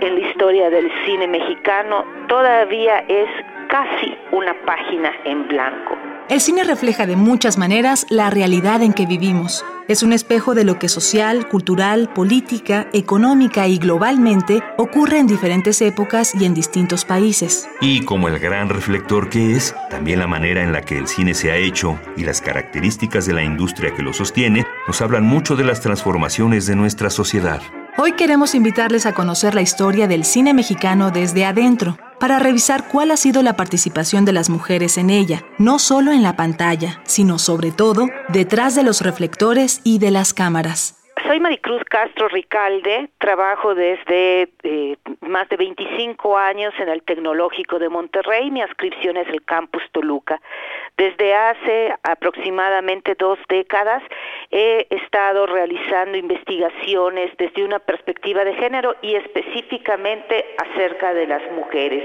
En la historia del cine mexicano todavía es casi una página en blanco. El cine refleja de muchas maneras la realidad en que vivimos. Es un espejo de lo que social, cultural, política, económica y globalmente ocurre en diferentes épocas y en distintos países. Y como el gran reflector que es, también la manera en la que el cine se ha hecho y las características de la industria que lo sostiene nos hablan mucho de las transformaciones de nuestra sociedad. Hoy queremos invitarles a conocer la historia del cine mexicano desde adentro, para revisar cuál ha sido la participación de las mujeres en ella, no solo en la pantalla, sino sobre todo detrás de los reflectores y de las cámaras. Soy Maricruz Castro Ricalde, trabajo desde eh, más de 25 años en el Tecnológico de Monterrey, mi adscripción es el Campus Toluca. Desde hace aproximadamente dos décadas he estado realizando investigaciones desde una perspectiva de género y específicamente acerca de las mujeres.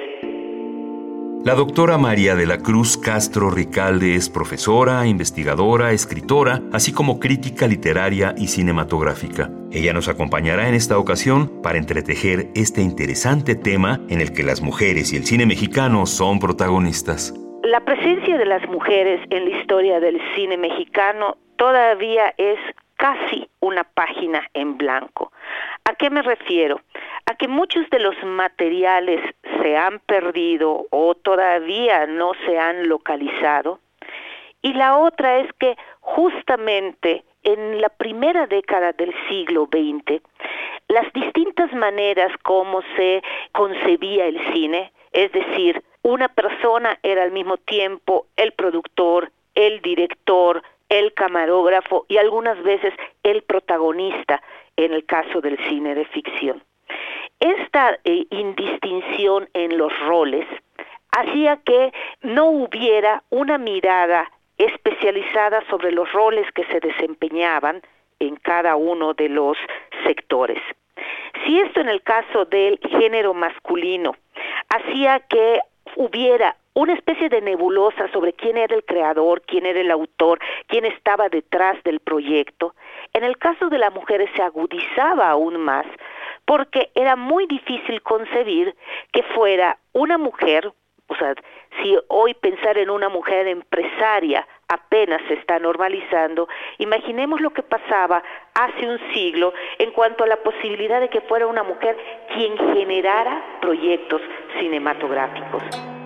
La doctora María de la Cruz Castro Ricalde es profesora, investigadora, escritora, así como crítica literaria y cinematográfica. Ella nos acompañará en esta ocasión para entretejer este interesante tema en el que las mujeres y el cine mexicano son protagonistas. La presencia de las mujeres en la historia del cine mexicano todavía es casi una página en blanco. ¿A qué me refiero? A que muchos de los materiales se han perdido o todavía no se han localizado. Y la otra es que justamente en la primera década del siglo XX, las distintas maneras como se concebía el cine, es decir, una persona era al mismo tiempo el productor, el director, el camarógrafo y algunas veces el protagonista en el caso del cine de ficción. Esta eh, indistinción en los roles hacía que no hubiera una mirada especializada sobre los roles que se desempeñaban en cada uno de los sectores. Si esto en el caso del género masculino hacía que hubiera una especie de nebulosa sobre quién era el creador, quién era el autor, quién estaba detrás del proyecto. En el caso de las mujeres se agudizaba aún más porque era muy difícil concebir que fuera una mujer, o sea, si hoy pensar en una mujer empresaria apenas se está normalizando, imaginemos lo que pasaba hace un siglo en cuanto a la posibilidad de que fuera una mujer quien generara proyectos cinematográficos.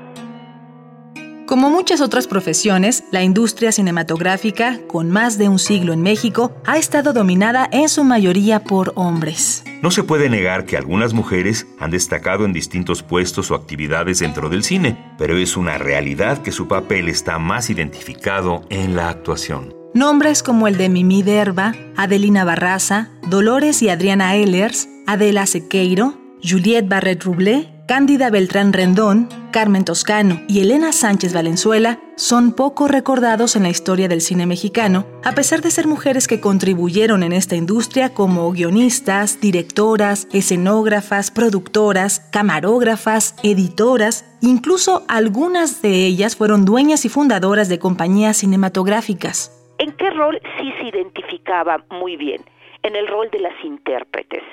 Como muchas otras profesiones, la industria cinematográfica, con más de un siglo en México, ha estado dominada en su mayoría por hombres. No se puede negar que algunas mujeres han destacado en distintos puestos o actividades dentro del cine, pero es una realidad que su papel está más identificado en la actuación. Nombres como el de Mimi Derba, Adelina Barraza, Dolores y Adriana Ehlers, Adela Sequeiro, Juliette Barret Rublé, Cándida Beltrán Rendón, Carmen Toscano y Elena Sánchez Valenzuela son poco recordados en la historia del cine mexicano, a pesar de ser mujeres que contribuyeron en esta industria como guionistas, directoras, escenógrafas, productoras, camarógrafas, editoras, incluso algunas de ellas fueron dueñas y fundadoras de compañías cinematográficas. ¿En qué rol sí se identificaba muy bien? En el rol de las intérpretes,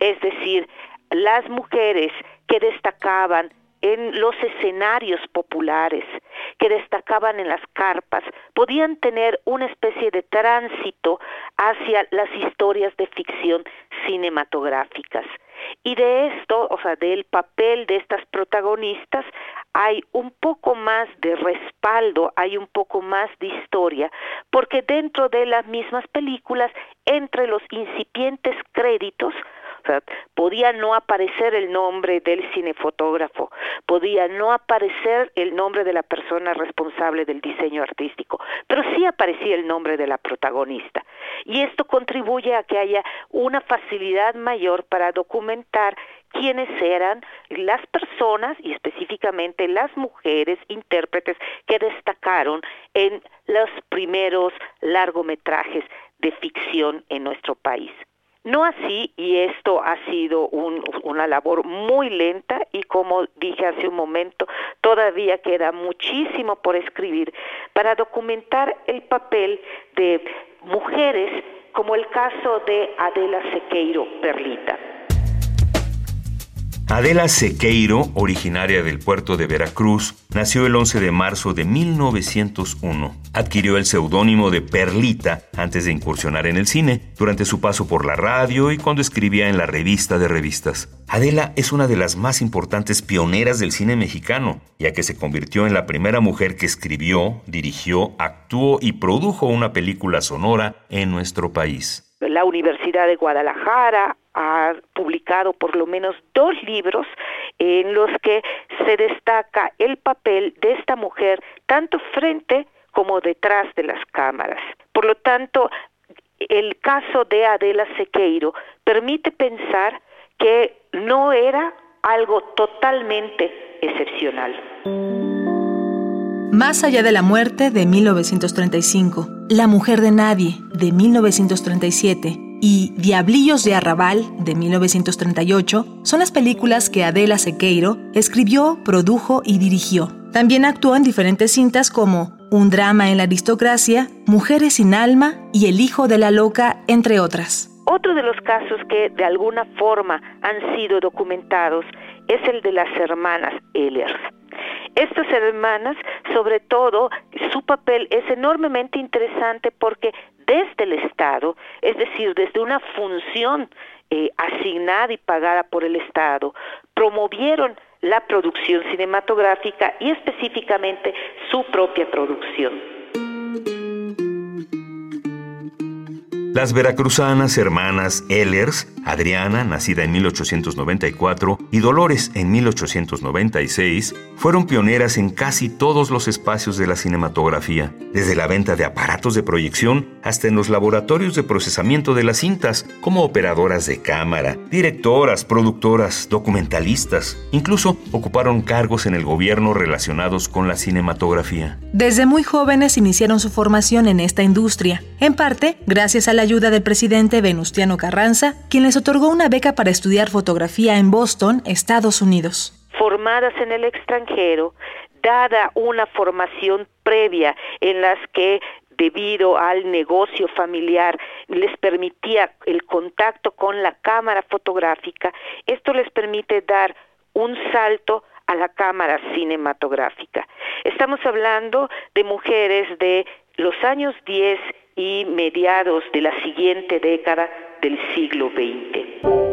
es decir, las mujeres que destacaban en los escenarios populares, que destacaban en las carpas, podían tener una especie de tránsito hacia las historias de ficción cinematográficas. Y de esto, o sea, del papel de estas protagonistas, hay un poco más de respaldo, hay un poco más de historia, porque dentro de las mismas películas, entre los incipientes créditos, Mozart, podía no aparecer el nombre del cinefotógrafo, podía no aparecer el nombre de la persona responsable del diseño artístico, pero sí aparecía el nombre de la protagonista. Y esto contribuye a que haya una facilidad mayor para documentar quiénes eran las personas y específicamente las mujeres intérpretes que destacaron en los primeros largometrajes de ficción en nuestro país. No así, y esto ha sido una labor muy lenta y como dije hace un momento, todavía queda muchísimo por escribir para documentar el papel de mujeres como el caso de Adela Sequeiro Perlita. Adela Sequeiro, originaria del puerto de Veracruz, nació el 11 de marzo de 1901. Adquirió el seudónimo de Perlita antes de incursionar en el cine, durante su paso por la radio y cuando escribía en la revista de revistas. Adela es una de las más importantes pioneras del cine mexicano, ya que se convirtió en la primera mujer que escribió, dirigió, actuó y produjo una película sonora en nuestro país. La Universidad de Guadalajara ha publicado por lo menos dos libros en los que se destaca el papel de esta mujer tanto frente como detrás de las cámaras. Por lo tanto, el caso de Adela Sequeiro permite pensar que no era algo totalmente excepcional. Más allá de la muerte de 1935, La mujer de nadie de 1937 y Diablillos de Arrabal de 1938 son las películas que Adela Sequeiro escribió, produjo y dirigió. También actuó en diferentes cintas como Un drama en la aristocracia, Mujeres sin alma y El hijo de la loca, entre otras. Otro de los casos que de alguna forma han sido documentados es el de las hermanas Ehlers. Estas hermanas, sobre todo, su papel es enormemente interesante porque desde el Estado, es decir, desde una función eh, asignada y pagada por el Estado, promovieron la producción cinematográfica y específicamente su propia producción. Las veracruzanas hermanas Ehlers, Adriana, nacida en 1894, y Dolores en 1896, fueron pioneras en casi todos los espacios de la cinematografía, desde la venta de aparatos de proyección hasta en los laboratorios de procesamiento de las cintas, como operadoras de cámara, directoras, productoras, documentalistas. Incluso ocuparon cargos en el gobierno relacionados con la cinematografía. Desde muy jóvenes iniciaron su formación en esta industria, en parte gracias a la ayuda del presidente Venustiano Carranza, quien les otorgó una beca para estudiar fotografía en Boston, Estados Unidos. Formadas en el extranjero, dada una formación previa en las que debido al negocio familiar les permitía el contacto con la cámara fotográfica, esto les permite dar un salto a la cámara cinematográfica. Estamos hablando de mujeres de los años 10 y mediados de la siguiente década del siglo XX.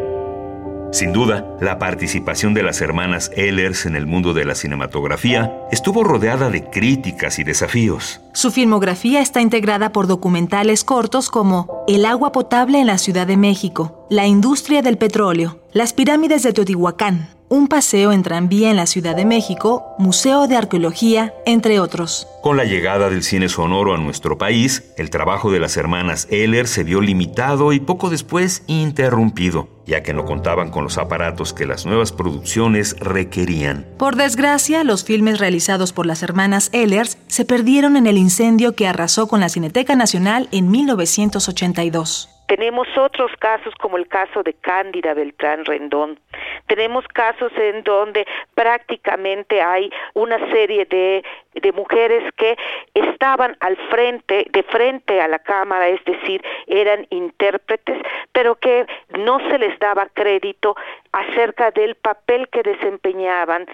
Sin duda, la participación de las hermanas Ehlers en el mundo de la cinematografía estuvo rodeada de críticas y desafíos. Su filmografía está integrada por documentales cortos como El agua potable en la Ciudad de México, La industria del petróleo, Las pirámides de Teotihuacán, un paseo en tranvía en la Ciudad de México, Museo de Arqueología, entre otros. Con la llegada del cine sonoro a nuestro país, el trabajo de las hermanas Heller se vio limitado y poco después interrumpido, ya que no contaban con los aparatos que las nuevas producciones requerían. Por desgracia, los filmes realizados por las hermanas Ehlers se perdieron en el incendio que arrasó con la Cineteca Nacional en 1982. Tenemos otros casos como el caso de Cándida Beltrán Rendón. Tenemos casos en donde prácticamente hay una serie de, de mujeres que estaban al frente, de frente a la cámara, es decir, eran intérpretes, pero que no se les daba crédito acerca del papel que desempeñaban,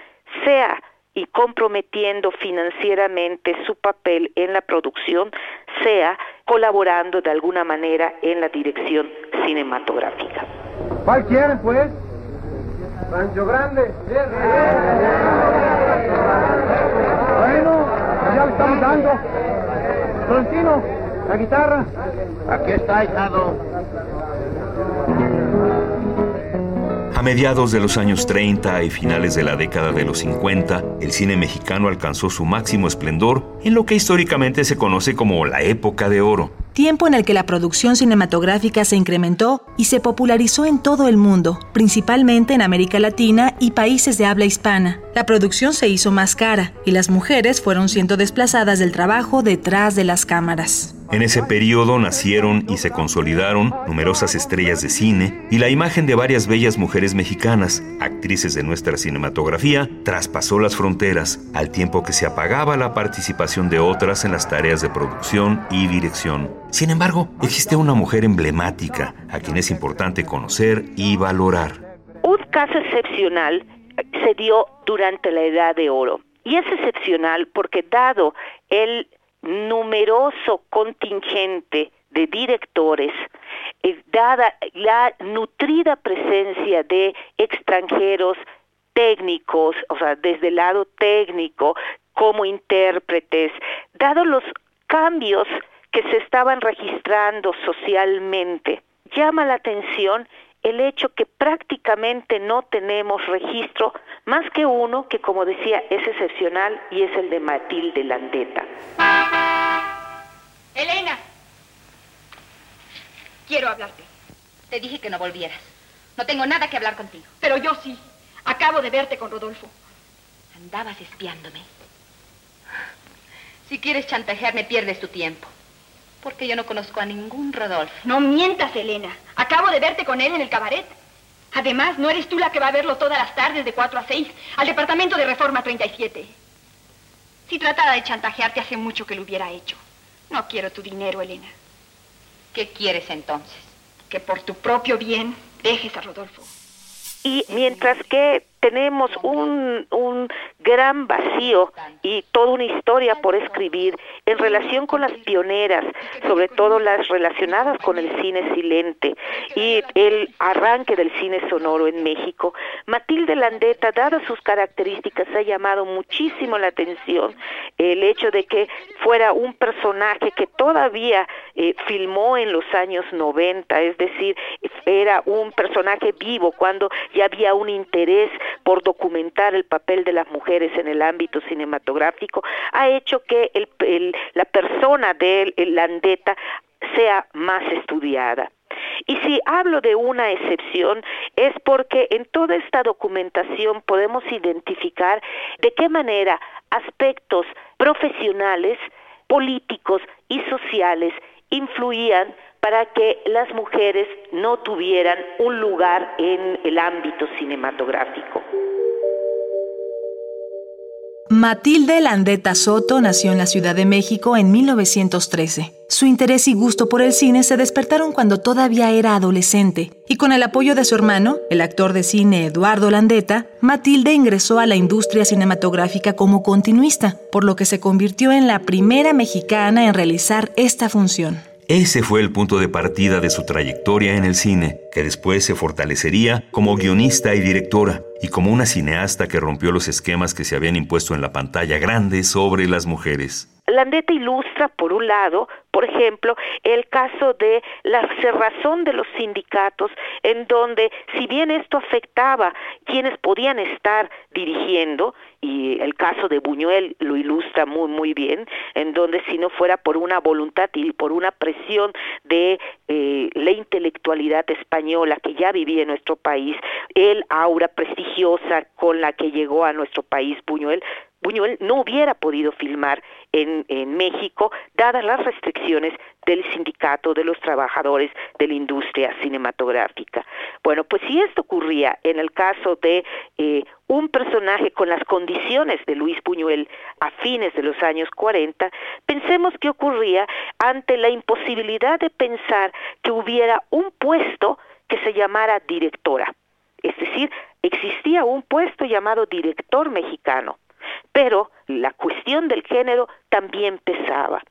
sea y comprometiendo financieramente su papel en la producción, sea colaborando de alguna manera en la dirección cinematográfica. ¿Cuál quieren, pues? Rancho Grande. Bueno, ya le estamos dando. Florentino, la guitarra. Aquí está, hijado. A mediados de los años 30 y finales de la década de los 50, el cine mexicano alcanzó su máximo esplendor en lo que históricamente se conoce como la época de oro. Tiempo en el que la producción cinematográfica se incrementó y se popularizó en todo el mundo, principalmente en América Latina y países de habla hispana. La producción se hizo más cara y las mujeres fueron siendo desplazadas del trabajo detrás de las cámaras. En ese periodo nacieron y se consolidaron numerosas estrellas de cine y la imagen de varias bellas mujeres mexicanas, actrices de nuestra cinematografía, traspasó las fronteras, al tiempo que se apagaba la participación de otras en las tareas de producción y dirección. Sin embargo, existe una mujer emblemática a quien es importante conocer y valorar. Un caso excepcional se dio durante la Edad de Oro. Y es excepcional porque dado el numeroso contingente de directores, eh, dada la nutrida presencia de extranjeros técnicos, o sea, desde el lado técnico, como intérpretes, dado los cambios que se estaban registrando socialmente, llama la atención el hecho que prácticamente no tenemos registro más que uno que, como decía, es excepcional y es el de Matilde Landeta. Elena, quiero hablarte. Te dije que no volvieras. No tengo nada que hablar contigo. Pero yo sí. Acabo de verte con Rodolfo. Andabas espiándome. Si quieres chantajearme, pierdes tu tiempo. Porque yo no conozco a ningún Rodolfo. No mientas, Elena. Acabo de verte con él en el cabaret. Además, no eres tú la que va a verlo todas las tardes de 4 a 6 al departamento de Reforma 37. Si tratara de chantajearte, hace mucho que lo hubiera hecho. No quiero tu dinero, Elena. ¿Qué quieres entonces? Que por tu propio bien dejes a Rodolfo. Y mientras que tenemos un, un gran vacío y toda una historia por escribir en relación con las pioneras, sobre todo las relacionadas con el cine silente y el arranque del cine sonoro en México. Matilde Landeta, dadas sus características, ha llamado muchísimo la atención el hecho de que fuera un personaje que todavía eh, filmó en los años 90, es decir, era un personaje vivo cuando ya había un interés por documentar el papel de las mujeres en el ámbito cinematográfico, ha hecho que el, la persona de Landeta sea más estudiada. Y si hablo de una excepción es porque en toda esta documentación podemos identificar de qué manera aspectos profesionales, políticos y sociales influían para que las mujeres no tuvieran un lugar en el ámbito cinematográfico. Matilde Landeta Soto nació en la Ciudad de México en 1913. Su interés y gusto por el cine se despertaron cuando todavía era adolescente, y con el apoyo de su hermano, el actor de cine Eduardo Landeta, Matilde ingresó a la industria cinematográfica como continuista, por lo que se convirtió en la primera mexicana en realizar esta función. Ese fue el punto de partida de su trayectoria en el cine, que después se fortalecería como guionista y directora, y como una cineasta que rompió los esquemas que se habían impuesto en la pantalla grande sobre las mujeres. Landeta ilustra, por un lado, por ejemplo, el caso de la cerrazón de los sindicatos, en donde, si bien esto afectaba quienes podían estar dirigiendo, y el caso de Buñuel lo ilustra muy, muy bien, en donde si no fuera por una voluntad y por una presión de eh, la intelectualidad española que ya vivía en nuestro país, el aura prestigiosa con la que llegó a nuestro país Buñuel, Buñuel no hubiera podido filmar en, en, México, dadas las restricciones del sindicato de los trabajadores de la industria cinematográfica. Bueno, pues si esto ocurría en el caso de eh, un personaje con las condiciones de Luis Buñuel a fines de los años 40, pensemos qué ocurría ante la imposibilidad de pensar que hubiera un puesto que se llamara directora. Es decir, existía un puesto llamado director mexicano pero la cuestión del género también pesaba.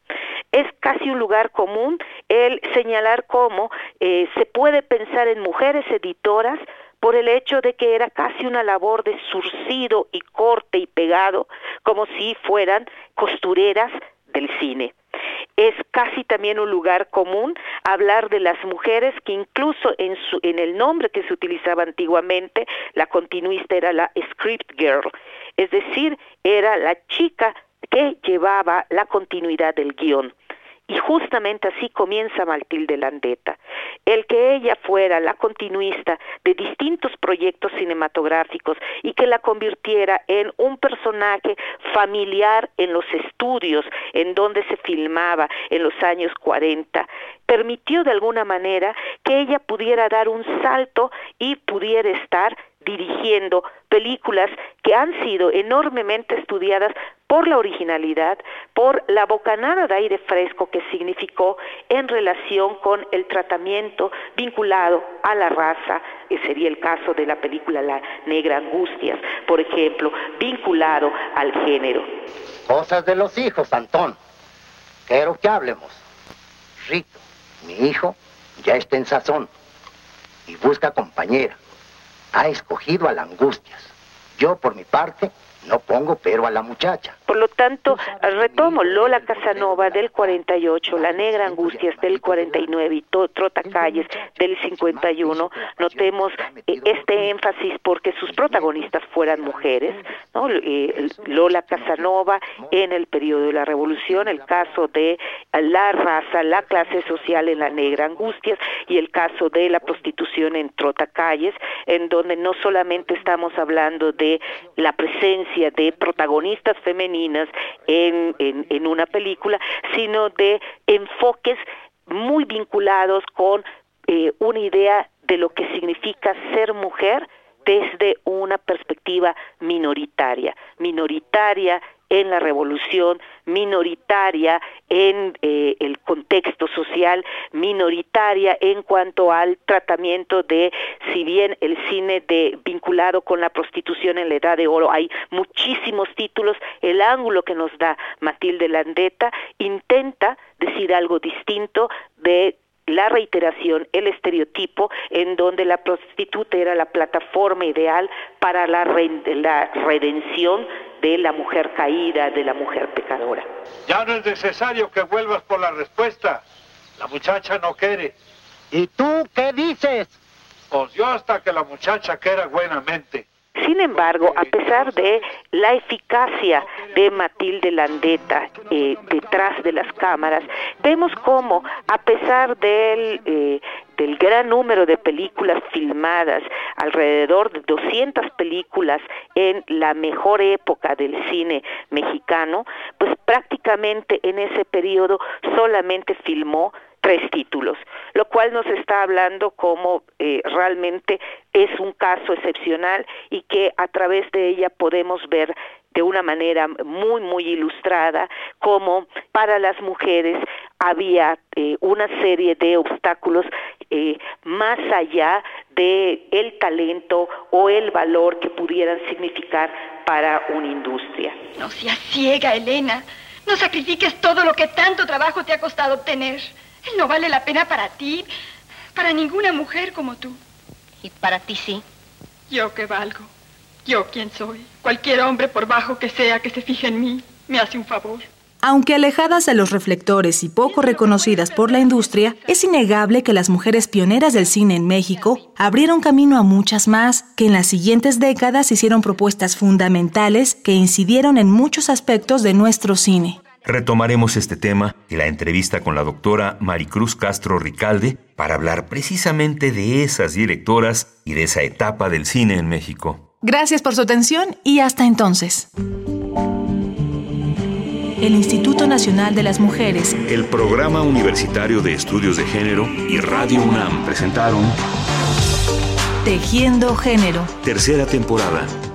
Es casi un lugar común el señalar cómo eh, se puede pensar en mujeres editoras por el hecho de que era casi una labor de surcido y corte y pegado, como si fueran costureras del cine. es casi también un lugar común hablar de las mujeres que incluso en, su, en el nombre que se utilizaba antiguamente, la continuista era la script girl, es decir, era la chica que llevaba la continuidad del guion. Y justamente así comienza Matilde Landeta. El que ella fuera la continuista de distintos proyectos cinematográficos y que la convirtiera en un personaje familiar en los estudios en donde se filmaba en los años 40, permitió de alguna manera que ella pudiera dar un salto y pudiera estar dirigiendo películas que han sido enormemente estudiadas por la originalidad, por la bocanada de aire fresco que significó en relación con el tratamiento vinculado a la raza, que sería el caso de la película La Negra Angustias, por ejemplo, vinculado al género. Cosas de los hijos, Antón. Quiero que hablemos. Rito, mi hijo, ya está en sazón y busca compañera ha escogido a la Angustias. Yo, por mi parte, no pongo pero a la muchacha. Por lo tanto, retomo Lola Casanova del 48, La Negra Angustias del 49 y Trota Calles del 51. Notemos eh, este énfasis porque sus protagonistas fueran mujeres, ¿no? Eh, Lola Casanova en el periodo de la Revolución, el caso de la raza, la clase social en La Negra Angustias y el caso de la prostitución en Trota Calles, en donde no solamente estamos hablando de la presencia de protagonistas femeninas en, en, una película, sino de enfoques muy vinculados con eh, una idea de lo que significa ser mujer desde una perspectiva minoritaria, minoritaria en la revolución, minoritaria en eh, el contexto social, minoritaria en cuanto al tratamiento de, si bien el cine de vinculado con la prostitución en la Edad de Oro, hay muchísimos títulos, el ángulo que nos da Matilde Landeta intenta decir algo distinto de la reiteración, el estereotipo en donde la prostituta era la plataforma ideal para la, la redención de la mujer caída, de la mujer pecadora. Ya no es necesario que vuelvas por la respuesta. La muchacha no quiere. ¿Y tú qué dices? Pues yo hasta que la muchacha quiera buenamente. Sin embargo, a pesar de la eficacia de Matilde Landeta eh, detrás de las cámaras, vemos cómo, a pesar del, eh, del gran número de películas filmadas, alrededor de 200 películas en la mejor época del cine mexicano, pues prácticamente en ese periodo solamente filmó tres títulos, lo cual nos está hablando como eh, realmente es un caso excepcional y que a través de ella podemos ver de una manera muy muy ilustrada cómo para las mujeres había eh, una serie de obstáculos eh, más allá de el talento o el valor que pudieran significar para una industria. No seas ciega, Elena. No sacrifiques todo lo que tanto trabajo te ha costado obtener. Él no vale la pena para ti, para ninguna mujer como tú. ¿Y para ti sí? ¿Yo qué valgo? ¿Yo quién soy? Cualquier hombre, por bajo que sea, que se fije en mí, me hace un favor. Aunque alejadas de los reflectores y poco reconocidas por la industria, es innegable que las mujeres pioneras del cine en México abrieron camino a muchas más que en las siguientes décadas hicieron propuestas fundamentales que incidieron en muchos aspectos de nuestro cine. Retomaremos este tema y la entrevista con la doctora Maricruz Castro Ricalde para hablar precisamente de esas directoras y de esa etapa del cine en México. Gracias por su atención y hasta entonces. El Instituto Nacional de las Mujeres, el Programa Universitario de Estudios de Género y Radio UNAM presentaron Tejiendo Género. Tercera temporada.